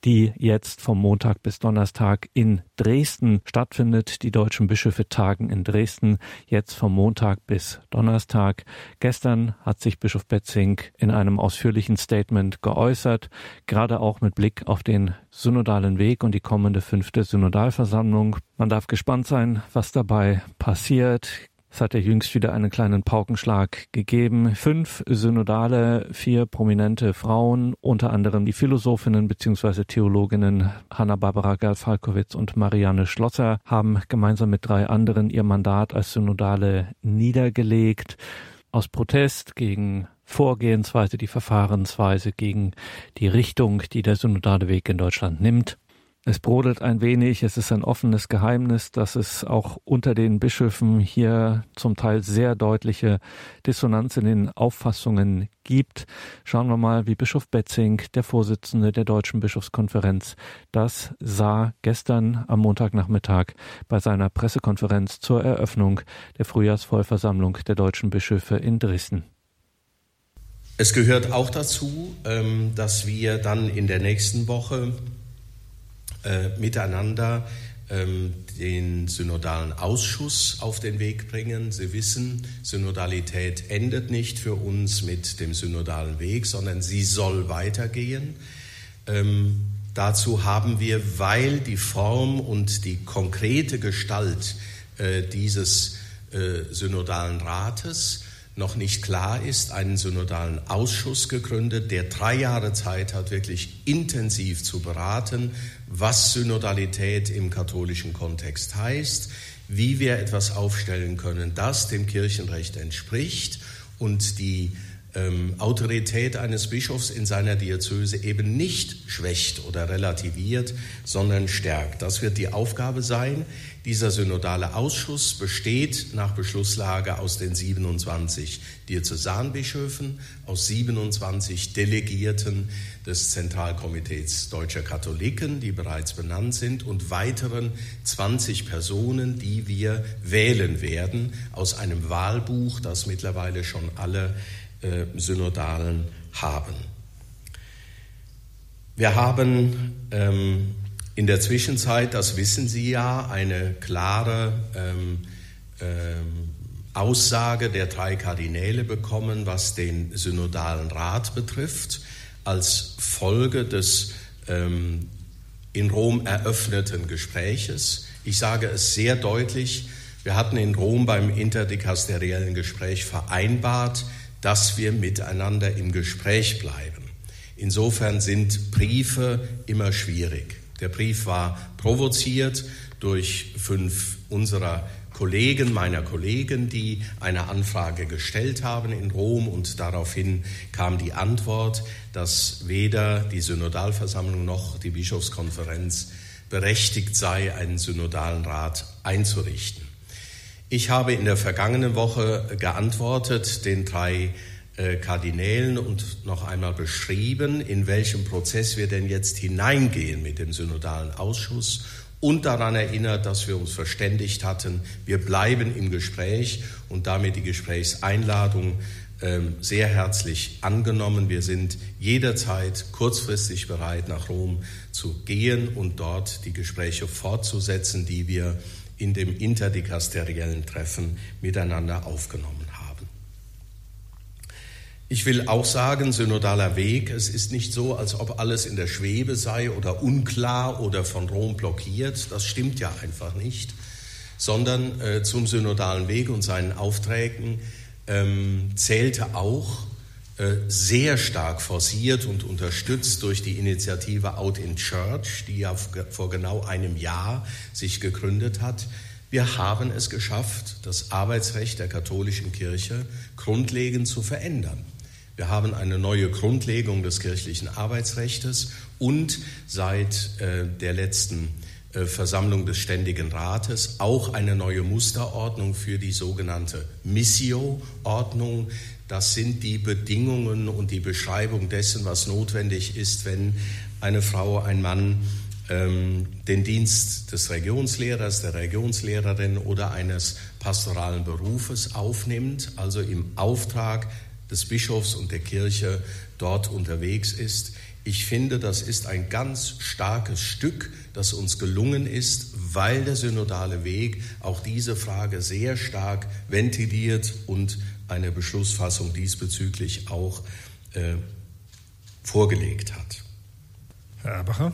die jetzt vom Montag bis Donnerstag in Dresden stattfindet. Die deutschen Bischöfe tagen in Dresden jetzt vom Montag bis Donnerstag. Gestern hat sich Bischof Betzing in einem ausführlichen Statement geäußert, gerade auch mit Blick auf den synodalen Weg und die kommende fünfte Synodalversammlung. Man darf gespannt sein, was dabei passiert. Es hat ja jüngst wieder einen kleinen Paukenschlag gegeben. Fünf Synodale, vier prominente Frauen, unter anderem die Philosophinnen bzw. Theologinnen Hanna-Barbara Gerl-Falkowitz und Marianne Schlosser haben gemeinsam mit drei anderen ihr Mandat als Synodale niedergelegt. Aus Protest gegen Vorgehensweise, die Verfahrensweise, gegen die Richtung, die der synodale Weg in Deutschland nimmt. Es brodelt ein wenig, es ist ein offenes Geheimnis, dass es auch unter den Bischöfen hier zum Teil sehr deutliche Dissonanz in den Auffassungen gibt. Schauen wir mal, wie Bischof Betzing, der Vorsitzende der Deutschen Bischofskonferenz, das sah gestern am Montagnachmittag bei seiner Pressekonferenz zur Eröffnung der Frühjahrsvollversammlung der deutschen Bischöfe in Dresden. Es gehört auch dazu, ähm, dass wir dann in der nächsten Woche äh, miteinander ähm, den synodalen Ausschuss auf den Weg bringen. Sie wissen, Synodalität endet nicht für uns mit dem synodalen Weg, sondern sie soll weitergehen. Ähm, dazu haben wir, weil die Form und die konkrete Gestalt äh, dieses äh, synodalen Rates noch nicht klar ist, einen synodalen Ausschuss gegründet, der drei Jahre Zeit hat, wirklich intensiv zu beraten, was Synodalität im katholischen Kontext heißt, wie wir etwas aufstellen können, das dem Kirchenrecht entspricht und die ähm, Autorität eines Bischofs in seiner Diözese eben nicht schwächt oder relativiert, sondern stärkt. Das wird die Aufgabe sein. Dieser synodale Ausschuss besteht nach Beschlusslage aus den 27 Diözesanbischöfen, aus 27 Delegierten des Zentralkomitees deutscher Katholiken, die bereits benannt sind, und weiteren 20 Personen, die wir wählen werden aus einem Wahlbuch, das mittlerweile schon alle äh, Synodalen haben. Wir haben ähm, in der Zwischenzeit, das wissen Sie ja, eine klare ähm, ähm, Aussage der drei Kardinäle bekommen, was den synodalen Rat betrifft, als Folge des ähm, in Rom eröffneten Gespräches. Ich sage es sehr deutlich, wir hatten in Rom beim interdikasteriellen Gespräch vereinbart, dass wir miteinander im Gespräch bleiben. Insofern sind Briefe immer schwierig. Der Brief war provoziert durch fünf unserer Kollegen, meiner Kollegen, die eine Anfrage gestellt haben in Rom und daraufhin kam die Antwort, dass weder die Synodalversammlung noch die Bischofskonferenz berechtigt sei, einen synodalen Rat einzurichten. Ich habe in der vergangenen Woche geantwortet den drei äh, Kardinälen und noch einmal beschrieben, in welchem Prozess wir denn jetzt hineingehen mit dem synodalen Ausschuss und daran erinnert, dass wir uns verständigt hatten, wir bleiben im Gespräch und damit die Gesprächseinladung ähm, sehr herzlich angenommen. Wir sind jederzeit kurzfristig bereit, nach Rom zu gehen und dort die Gespräche fortzusetzen, die wir in dem interdikasteriellen Treffen miteinander aufgenommen haben. Ich will auch sagen, synodaler Weg, es ist nicht so, als ob alles in der Schwebe sei oder unklar oder von Rom blockiert. Das stimmt ja einfach nicht, sondern äh, zum synodalen Weg und seinen Aufträgen ähm, zählte auch sehr stark forciert und unterstützt durch die Initiative Out in Church, die ja vor genau einem Jahr sich gegründet hat. Wir haben es geschafft, das Arbeitsrecht der katholischen Kirche grundlegend zu verändern. Wir haben eine neue Grundlegung des kirchlichen Arbeitsrechts und seit äh, der letzten äh, Versammlung des Ständigen Rates auch eine neue Musterordnung für die sogenannte Missio-Ordnung. Das sind die Bedingungen und die Beschreibung dessen, was notwendig ist, wenn eine Frau, ein Mann ähm, den Dienst des Religionslehrers, der Religionslehrerin oder eines pastoralen Berufes aufnimmt, also im Auftrag des Bischofs und der Kirche dort unterwegs ist. Ich finde, das ist ein ganz starkes Stück, das uns gelungen ist, weil der synodale Weg auch diese Frage sehr stark ventiliert und eine Beschlussfassung diesbezüglich auch äh, vorgelegt hat. Herr Erbacher.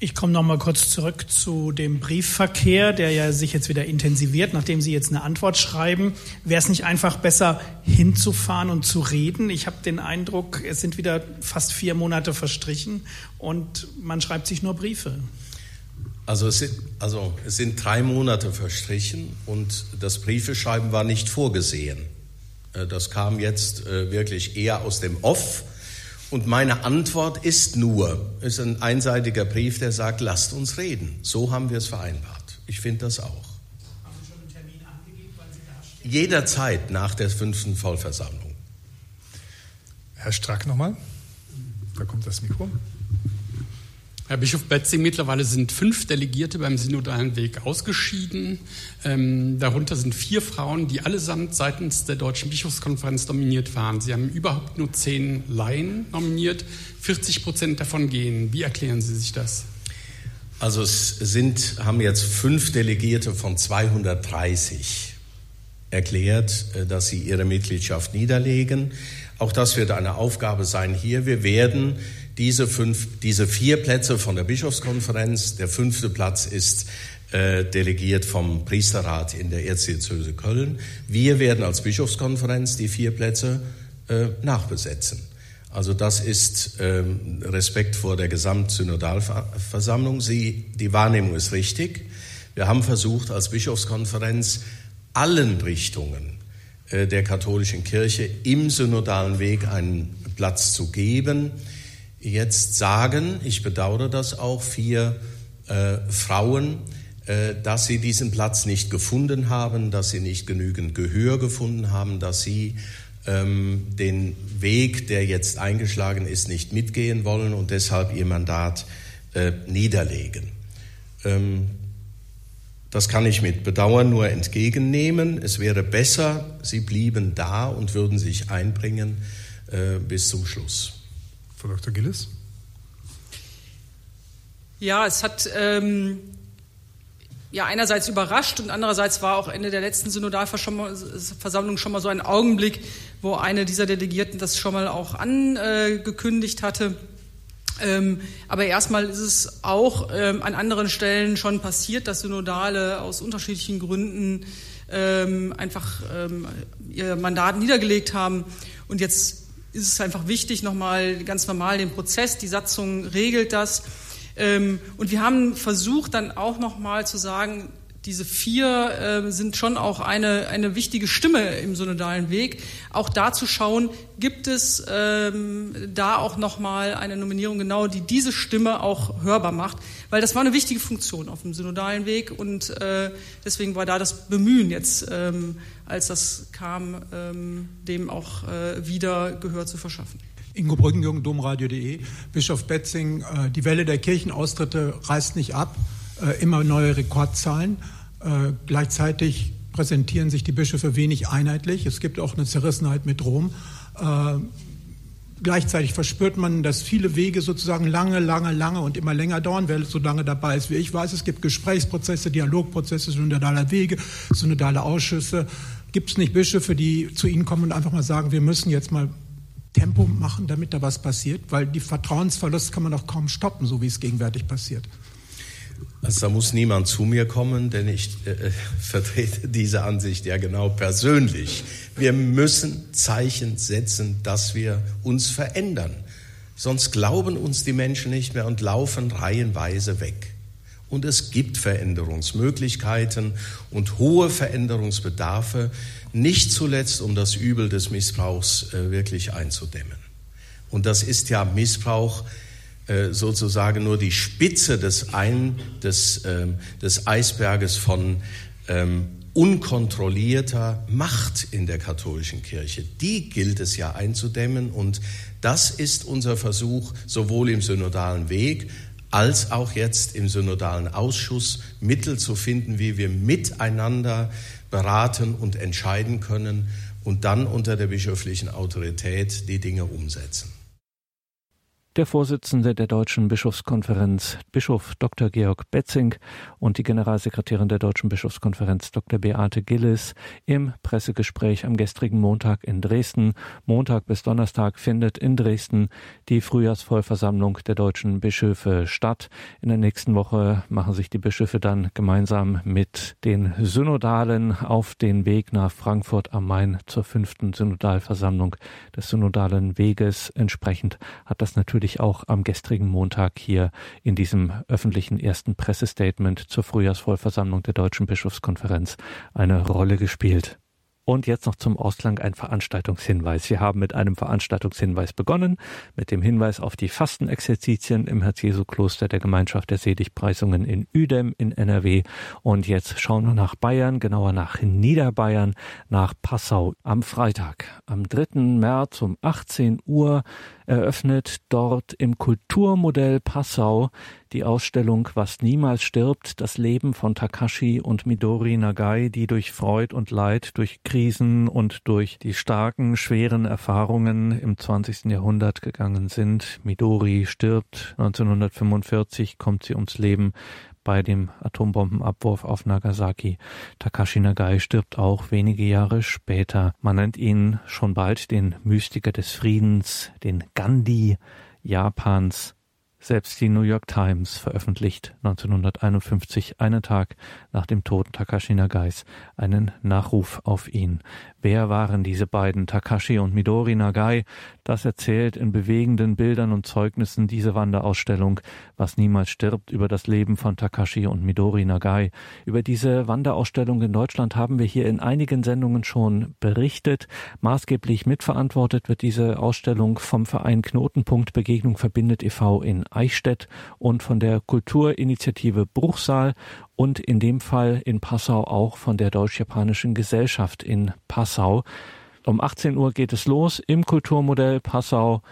Ich komme noch mal kurz zurück zu dem Briefverkehr, der ja sich jetzt wieder intensiviert, nachdem Sie jetzt eine Antwort schreiben. Wäre es nicht einfach besser, hinzufahren und zu reden? Ich habe den Eindruck, es sind wieder fast vier Monate verstrichen und man schreibt sich nur Briefe. Also es sind, also es sind drei Monate verstrichen und das Briefeschreiben war nicht vorgesehen. Äh, das kam jetzt äh, wirklich eher aus dem Off und meine Antwort ist nur, ist ein einseitiger Brief, der sagt, lasst uns reden. So haben wir es vereinbart. Ich finde das auch. Haben Sie schon einen Termin angegeben, wann Sie da stehen? Jederzeit nach der fünften Vollversammlung. Herr Strack nochmal. Da kommt das Mikro. Herr Bischof Betzing, mittlerweile sind fünf Delegierte beim synodalen Weg ausgeschieden. Ähm, darunter sind vier Frauen, die allesamt seitens der Deutschen Bischofskonferenz nominiert waren. Sie haben überhaupt nur zehn Laien nominiert. 40 Prozent davon gehen. Wie erklären Sie sich das? Also es sind, haben jetzt fünf Delegierte von 230 erklärt, äh, dass sie ihre Mitgliedschaft niederlegen. Auch das wird eine Aufgabe sein hier. Wir werden diese, fünf, diese vier Plätze von der Bischofskonferenz. Der fünfte Platz ist äh, delegiert vom Priesterrat in der Erzdiözese Köln. Wir werden als Bischofskonferenz die vier Plätze äh, nachbesetzen. Also das ist ähm, Respekt vor der Gesamtsynodalversammlung. Sie, die Wahrnehmung ist richtig. Wir haben versucht, als Bischofskonferenz allen Richtungen äh, der katholischen Kirche im synodalen Weg einen Platz zu geben jetzt sagen, ich bedauere das auch, vier äh, Frauen, äh, dass sie diesen Platz nicht gefunden haben, dass sie nicht genügend Gehör gefunden haben, dass sie ähm, den Weg, der jetzt eingeschlagen ist, nicht mitgehen wollen und deshalb ihr Mandat äh, niederlegen. Ähm, das kann ich mit Bedauern nur entgegennehmen. Es wäre besser, sie blieben da und würden sich einbringen äh, bis zum Schluss. Frau Dr. Gillis? Ja, es hat ähm, ja einerseits überrascht und andererseits war auch Ende der letzten Synodalversammlung schon mal so ein Augenblick, wo eine dieser Delegierten das schon mal auch angekündigt hatte. Ähm, aber erstmal ist es auch ähm, an anderen Stellen schon passiert, dass Synodale aus unterschiedlichen Gründen ähm, einfach ähm, ihr Mandat niedergelegt haben. Und jetzt ist es einfach wichtig, nochmal ganz normal den Prozess, die Satzung regelt das. Ähm, und wir haben versucht, dann auch nochmal zu sagen, diese vier äh, sind schon auch eine, eine wichtige Stimme im synodalen Weg. Auch da zu schauen, gibt es ähm, da auch nochmal eine Nominierung genau, die diese Stimme auch hörbar macht, weil das war eine wichtige Funktion auf dem synodalen Weg und äh, deswegen war da das Bemühen jetzt, ähm, als das kam, ähm, dem auch äh, wieder Gehör zu verschaffen. Ingo Brückenjung, domradio.de, Bischof Betzing, äh, die Welle der Kirchenaustritte reißt nicht ab, äh, immer neue Rekordzahlen. Äh, gleichzeitig präsentieren sich die Bischöfe wenig einheitlich. Es gibt auch eine Zerrissenheit mit Rom. Äh, gleichzeitig verspürt man, dass viele Wege sozusagen lange, lange, lange und immer länger dauern. Wer so lange dabei ist wie ich weiß, es gibt Gesprächsprozesse, Dialogprozesse, synodale Wege, synodale Ausschüsse. Gibt es nicht Bischöfe, die zu Ihnen kommen und einfach mal sagen, wir müssen jetzt mal Tempo machen, damit da was passiert? Weil die Vertrauensverlust kann man doch kaum stoppen, so wie es gegenwärtig passiert. Also da muss niemand zu mir kommen, denn ich äh, vertrete diese Ansicht ja genau persönlich. Wir müssen Zeichen setzen, dass wir uns verändern. Sonst glauben uns die Menschen nicht mehr und laufen reihenweise weg. Und es gibt Veränderungsmöglichkeiten und hohe Veränderungsbedarfe, nicht zuletzt um das Übel des Missbrauchs äh, wirklich einzudämmen. Und das ist ja Missbrauch, sozusagen nur die Spitze des, Ein, des, ähm, des Eisberges von ähm, unkontrollierter Macht in der katholischen Kirche. Die gilt es ja einzudämmen und das ist unser Versuch, sowohl im synodalen Weg als auch jetzt im synodalen Ausschuss Mittel zu finden, wie wir miteinander beraten und entscheiden können und dann unter der bischöflichen Autorität die Dinge umsetzen. Der Vorsitzende der Deutschen Bischofskonferenz, Bischof Dr. Georg Betzing und die Generalsekretärin der Deutschen Bischofskonferenz, Dr. Beate Gillis, im Pressegespräch am gestrigen Montag in Dresden. Montag bis Donnerstag findet in Dresden die Frühjahrsvollversammlung der deutschen Bischöfe statt. In der nächsten Woche machen sich die Bischöfe dann gemeinsam mit den Synodalen auf den Weg nach Frankfurt am Main zur fünften Synodalversammlung des Synodalen Weges. Entsprechend hat das natürlich natürlich auch am gestrigen Montag hier in diesem öffentlichen ersten Pressestatement zur Frühjahrsvollversammlung der Deutschen Bischofskonferenz eine Rolle gespielt. Und jetzt noch zum Ausklang ein Veranstaltungshinweis. Wir haben mit einem Veranstaltungshinweis begonnen, mit dem Hinweis auf die Fastenexerzitien im Herz-Jesu-Kloster der Gemeinschaft der Seligpreisungen in Uedem in NRW. Und jetzt schauen wir nach Bayern, genauer nach Niederbayern, nach Passau am Freitag, am 3. März um 18 Uhr eröffnet dort im Kulturmodell Passau die Ausstellung Was niemals stirbt, das Leben von Takashi und Midori Nagai, die durch Freud und Leid, durch Krisen und durch die starken, schweren Erfahrungen im 20. Jahrhundert gegangen sind. Midori stirbt 1945, kommt sie ums Leben bei dem Atombombenabwurf auf Nagasaki. Takashi Nagai stirbt auch wenige Jahre später. Man nennt ihn schon bald den Mystiker des Friedens, den Gandhi Japans. Selbst die New York Times veröffentlicht 1951, einen Tag nach dem Tod Takashi Nagais, einen Nachruf auf ihn. Wer waren diese beiden, Takashi und Midori Nagai? Das erzählt in bewegenden Bildern und Zeugnissen diese Wanderausstellung, was niemals stirbt, über das Leben von Takashi und Midori Nagai. Über diese Wanderausstellung in Deutschland haben wir hier in einigen Sendungen schon berichtet. Maßgeblich mitverantwortet wird diese Ausstellung vom Verein Knotenpunkt Begegnung verbindet e.V. in Eichstätt und von der Kulturinitiative Bruchsal und in dem Fall in Passau auch von der Deutsch-Japanischen Gesellschaft in Passau. Um 18 Uhr geht es los im Kulturmodell Passau.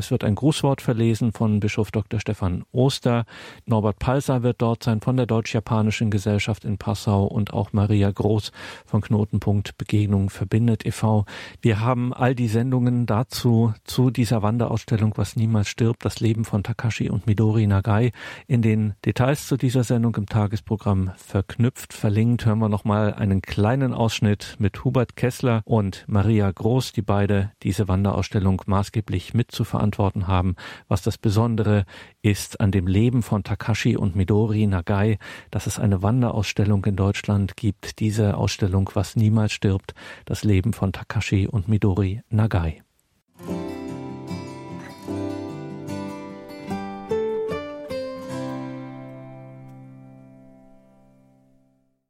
Es wird ein Grußwort verlesen von Bischof Dr. Stefan Oster. Norbert Palser wird dort sein von der Deutsch-Japanischen Gesellschaft in Passau und auch Maria Groß von Knotenpunkt Begegnung verbindet e.V. Wir haben all die Sendungen dazu, zu dieser Wanderausstellung Was niemals stirbt, das Leben von Takashi und Midori Nagai in den Details zu dieser Sendung im Tagesprogramm verknüpft. Verlinkt hören wir nochmal einen kleinen Ausschnitt mit Hubert Kessler und Maria Groß, die beide diese Wanderausstellung maßgeblich mitzuverantworten Antworten haben, was das Besondere ist an dem Leben von Takashi und Midori Nagai, dass es eine Wanderausstellung in Deutschland gibt. Diese Ausstellung, was niemals stirbt, das Leben von Takashi und Midori Nagai.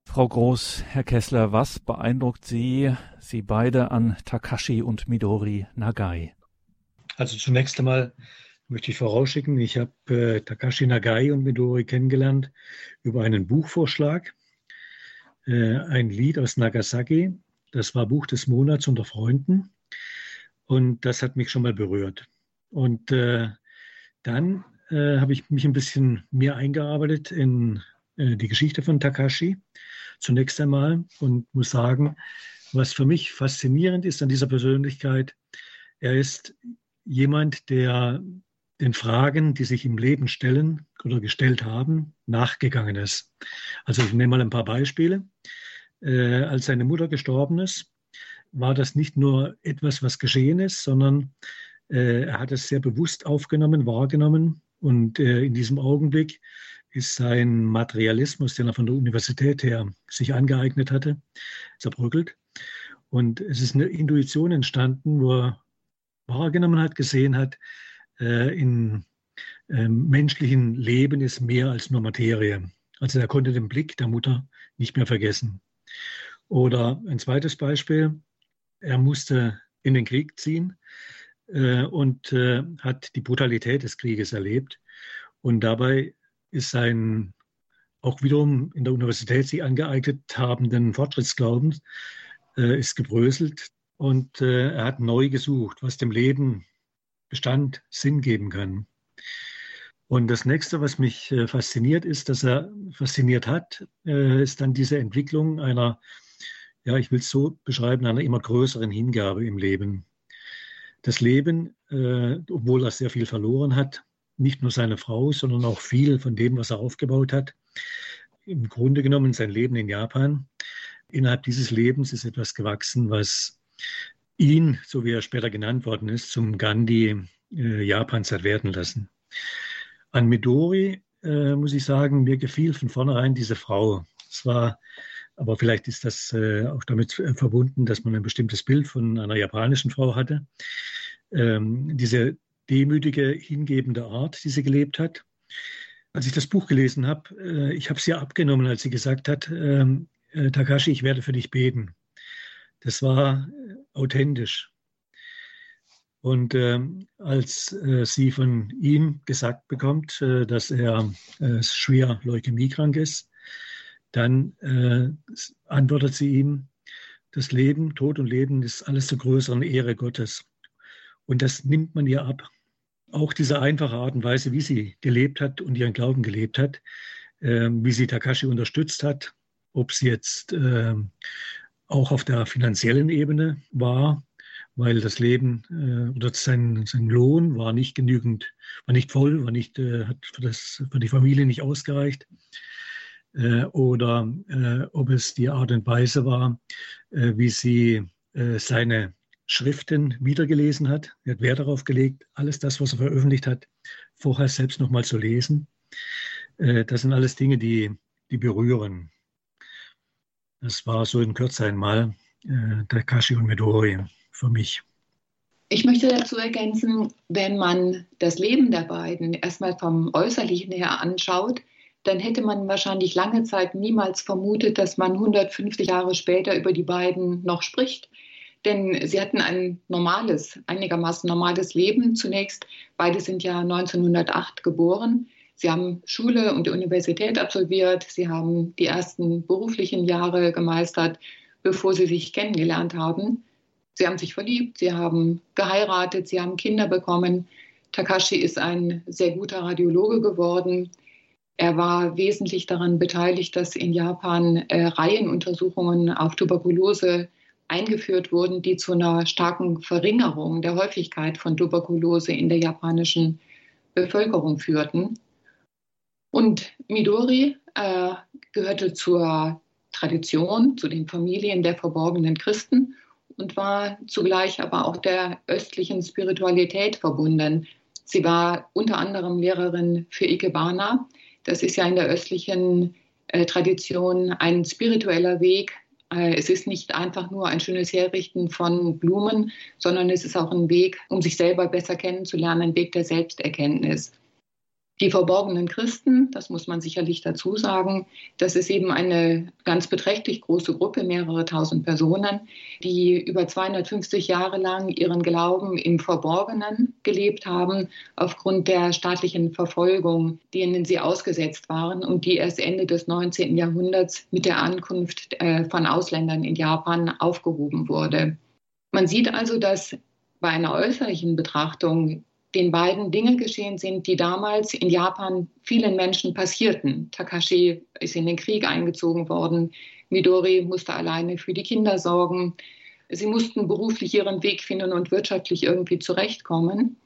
Frau Groß, Herr Kessler, was beeindruckt Sie, Sie beide an Takashi und Midori Nagai? Also zunächst einmal möchte ich vorausschicken, ich habe äh, Takashi Nagai und Midori kennengelernt über einen Buchvorschlag, äh, ein Lied aus Nagasaki. Das war Buch des Monats unter Freunden und das hat mich schon mal berührt. Und äh, dann äh, habe ich mich ein bisschen mehr eingearbeitet in äh, die Geschichte von Takashi zunächst einmal und muss sagen, was für mich faszinierend ist an dieser Persönlichkeit, er ist jemand, der den Fragen, die sich im Leben stellen oder gestellt haben, nachgegangen ist. Also ich nehme mal ein paar Beispiele. Äh, als seine Mutter gestorben ist, war das nicht nur etwas, was geschehen ist, sondern äh, er hat es sehr bewusst aufgenommen, wahrgenommen und äh, in diesem Augenblick ist sein Materialismus, den er von der Universität her sich angeeignet hatte, zerbröckelt. Und es ist eine Intuition entstanden, wo er wahrgenommen hat, gesehen hat, äh, in äh, menschlichen Leben ist mehr als nur Materie. Also er konnte den Blick der Mutter nicht mehr vergessen. Oder ein zweites Beispiel, er musste in den Krieg ziehen äh, und äh, hat die Brutalität des Krieges erlebt. Und dabei ist sein auch wiederum in der Universität sich angeeignet habenden Fortschrittsglauben äh, ist gebröselt und äh, er hat neu gesucht, was dem Leben Bestand Sinn geben kann. Und das nächste, was mich äh, fasziniert, ist, dass er fasziniert hat, äh, ist dann diese Entwicklung einer, ja, ich will es so beschreiben, einer immer größeren Hingabe im Leben. Das Leben, äh, obwohl er sehr viel verloren hat, nicht nur seine Frau, sondern auch viel von dem, was er aufgebaut hat, im Grunde genommen sein Leben in Japan. Innerhalb dieses Lebens ist etwas gewachsen, was ihn, so wie er später genannt worden ist, zum Gandhi äh, Japans hat werden lassen. An Midori äh, muss ich sagen, mir gefiel von vornherein diese Frau. Es war, aber vielleicht ist das äh, auch damit verbunden, dass man ein bestimmtes Bild von einer japanischen Frau hatte. Ähm, diese demütige, hingebende Art, die sie gelebt hat. Als ich das Buch gelesen habe, äh, ich habe es ihr abgenommen, als sie gesagt hat, ähm, äh, Takashi, ich werde für dich beten. Das war authentisch. Und äh, als äh, sie von ihm gesagt bekommt, äh, dass er äh, schwer leukämiekrank ist, dann äh, antwortet sie ihm, das Leben, Tod und Leben ist alles zur größeren Ehre Gottes. Und das nimmt man ihr ab. Auch diese einfache Art und Weise, wie sie gelebt hat und ihren Glauben gelebt hat, ähm, wie sie Takashi unterstützt hat, ob sie jetzt ähm, auch auf der finanziellen Ebene war, weil das Leben äh, oder sein, sein Lohn war nicht genügend, war nicht voll, war nicht, äh, hat für, das, für die Familie nicht ausgereicht. Äh, oder äh, ob es die Art und Weise war, äh, wie sie äh, seine Schriften wiedergelesen hat. Er hat Wert darauf gelegt, alles das, was er veröffentlicht hat, vorher selbst nochmal zu lesen. das sind alles Dinge, die, die berühren. Das war so in Kürze einmal äh, Takashi und Midori für mich. Ich möchte dazu ergänzen, wenn man das Leben der beiden erstmal vom Äußerlichen her anschaut, dann hätte man wahrscheinlich lange Zeit niemals vermutet, dass man 150 Jahre später über die beiden noch spricht. Denn sie hatten ein normales, einigermaßen normales Leben zunächst. Beide sind ja 1908 geboren. Sie haben Schule und die Universität absolviert. Sie haben die ersten beruflichen Jahre gemeistert, bevor sie sich kennengelernt haben. Sie haben sich verliebt, sie haben geheiratet, sie haben Kinder bekommen. Takashi ist ein sehr guter Radiologe geworden. Er war wesentlich daran beteiligt, dass in Japan äh, Reihenuntersuchungen auf Tuberkulose eingeführt wurden, die zu einer starken Verringerung der Häufigkeit von Tuberkulose in der japanischen Bevölkerung führten. Und Midori äh, gehörte zur Tradition, zu den Familien der verborgenen Christen und war zugleich aber auch der östlichen Spiritualität verbunden. Sie war unter anderem Lehrerin für Ikebana. Das ist ja in der östlichen äh, Tradition ein spiritueller Weg. Äh, es ist nicht einfach nur ein schönes Herrichten von Blumen, sondern es ist auch ein Weg, um sich selber besser kennenzulernen, ein Weg der Selbsterkenntnis. Die verborgenen Christen, das muss man sicherlich dazu sagen, das ist eben eine ganz beträchtlich große Gruppe, mehrere tausend Personen, die über 250 Jahre lang ihren Glauben im Verborgenen gelebt haben, aufgrund der staatlichen Verfolgung, denen sie ausgesetzt waren und die erst Ende des 19. Jahrhunderts mit der Ankunft äh, von Ausländern in Japan aufgehoben wurde. Man sieht also, dass bei einer äußerlichen Betrachtung den beiden Dinge geschehen sind, die damals in Japan vielen Menschen passierten. Takashi ist in den Krieg eingezogen worden. Midori musste alleine für die Kinder sorgen. Sie mussten beruflich ihren Weg finden und wirtschaftlich irgendwie zurechtkommen.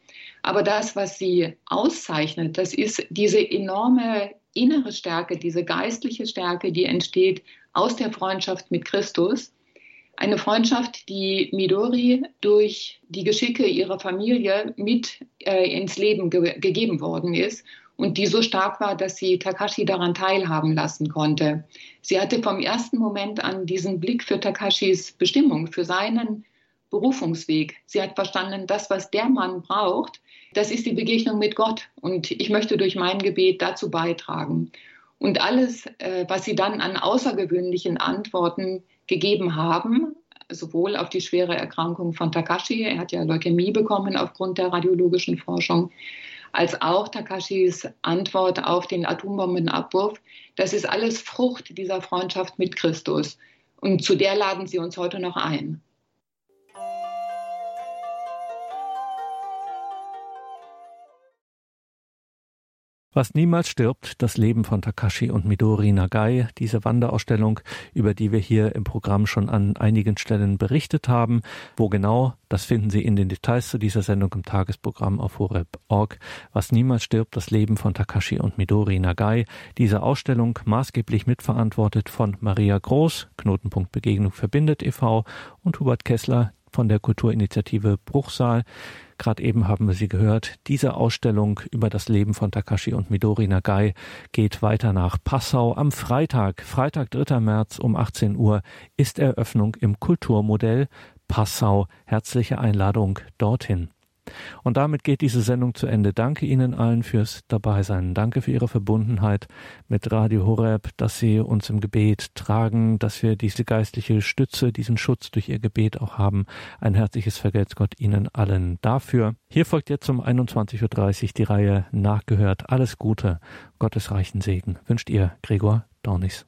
Aber das, was sie auszeichnet, das ist diese enorme innere Stärke, diese geistliche Stärke, die entsteht aus der Freundschaft mit Christus. Eine Freundschaft, die Midori durch die Geschicke ihrer Familie mit äh, ins Leben ge gegeben worden ist und die so stark war, dass sie Takashi daran teilhaben lassen konnte. Sie hatte vom ersten Moment an diesen Blick für Takashis Bestimmung, für seinen Berufungsweg. Sie hat verstanden, das, was der Mann braucht, das ist die Begegnung mit Gott. Und ich möchte durch mein Gebet dazu beitragen. Und alles, äh, was sie dann an außergewöhnlichen Antworten gegeben haben, sowohl auf die schwere Erkrankung von Takashi, er hat ja Leukämie bekommen aufgrund der radiologischen Forschung, als auch Takashis Antwort auf den Atombombenabwurf, das ist alles Frucht dieser Freundschaft mit Christus. Und zu der laden sie uns heute noch ein. Was niemals stirbt, das Leben von Takashi und Midori Nagai, diese Wanderausstellung, über die wir hier im Programm schon an einigen Stellen berichtet haben. Wo genau, das finden Sie in den Details zu dieser Sendung im Tagesprogramm auf horeb.org. Was niemals stirbt, das Leben von Takashi und Midori Nagai. Diese Ausstellung maßgeblich mitverantwortet von Maria Groß, Knotenpunkt Begegnung verbindet e.V. und Hubert Kessler von der Kulturinitiative Bruchsal. Gerade eben haben wir sie gehört. Diese Ausstellung über das Leben von Takashi und Midori Nagai geht weiter nach Passau. Am Freitag, Freitag 3. März um 18 Uhr ist Eröffnung im Kulturmodell Passau. Herzliche Einladung dorthin. Und damit geht diese Sendung zu Ende. Danke Ihnen allen fürs Dabeisein. Danke für Ihre Verbundenheit mit Radio Horeb, dass Sie uns im Gebet tragen, dass wir diese geistliche Stütze, diesen Schutz durch Ihr Gebet auch haben. Ein herzliches Vergelt's Gott Ihnen allen dafür. Hier folgt jetzt um 21.30 Uhr die Reihe Nachgehört. Alles Gute, Gottes reichen Segen. Wünscht Ihr Gregor Dornis.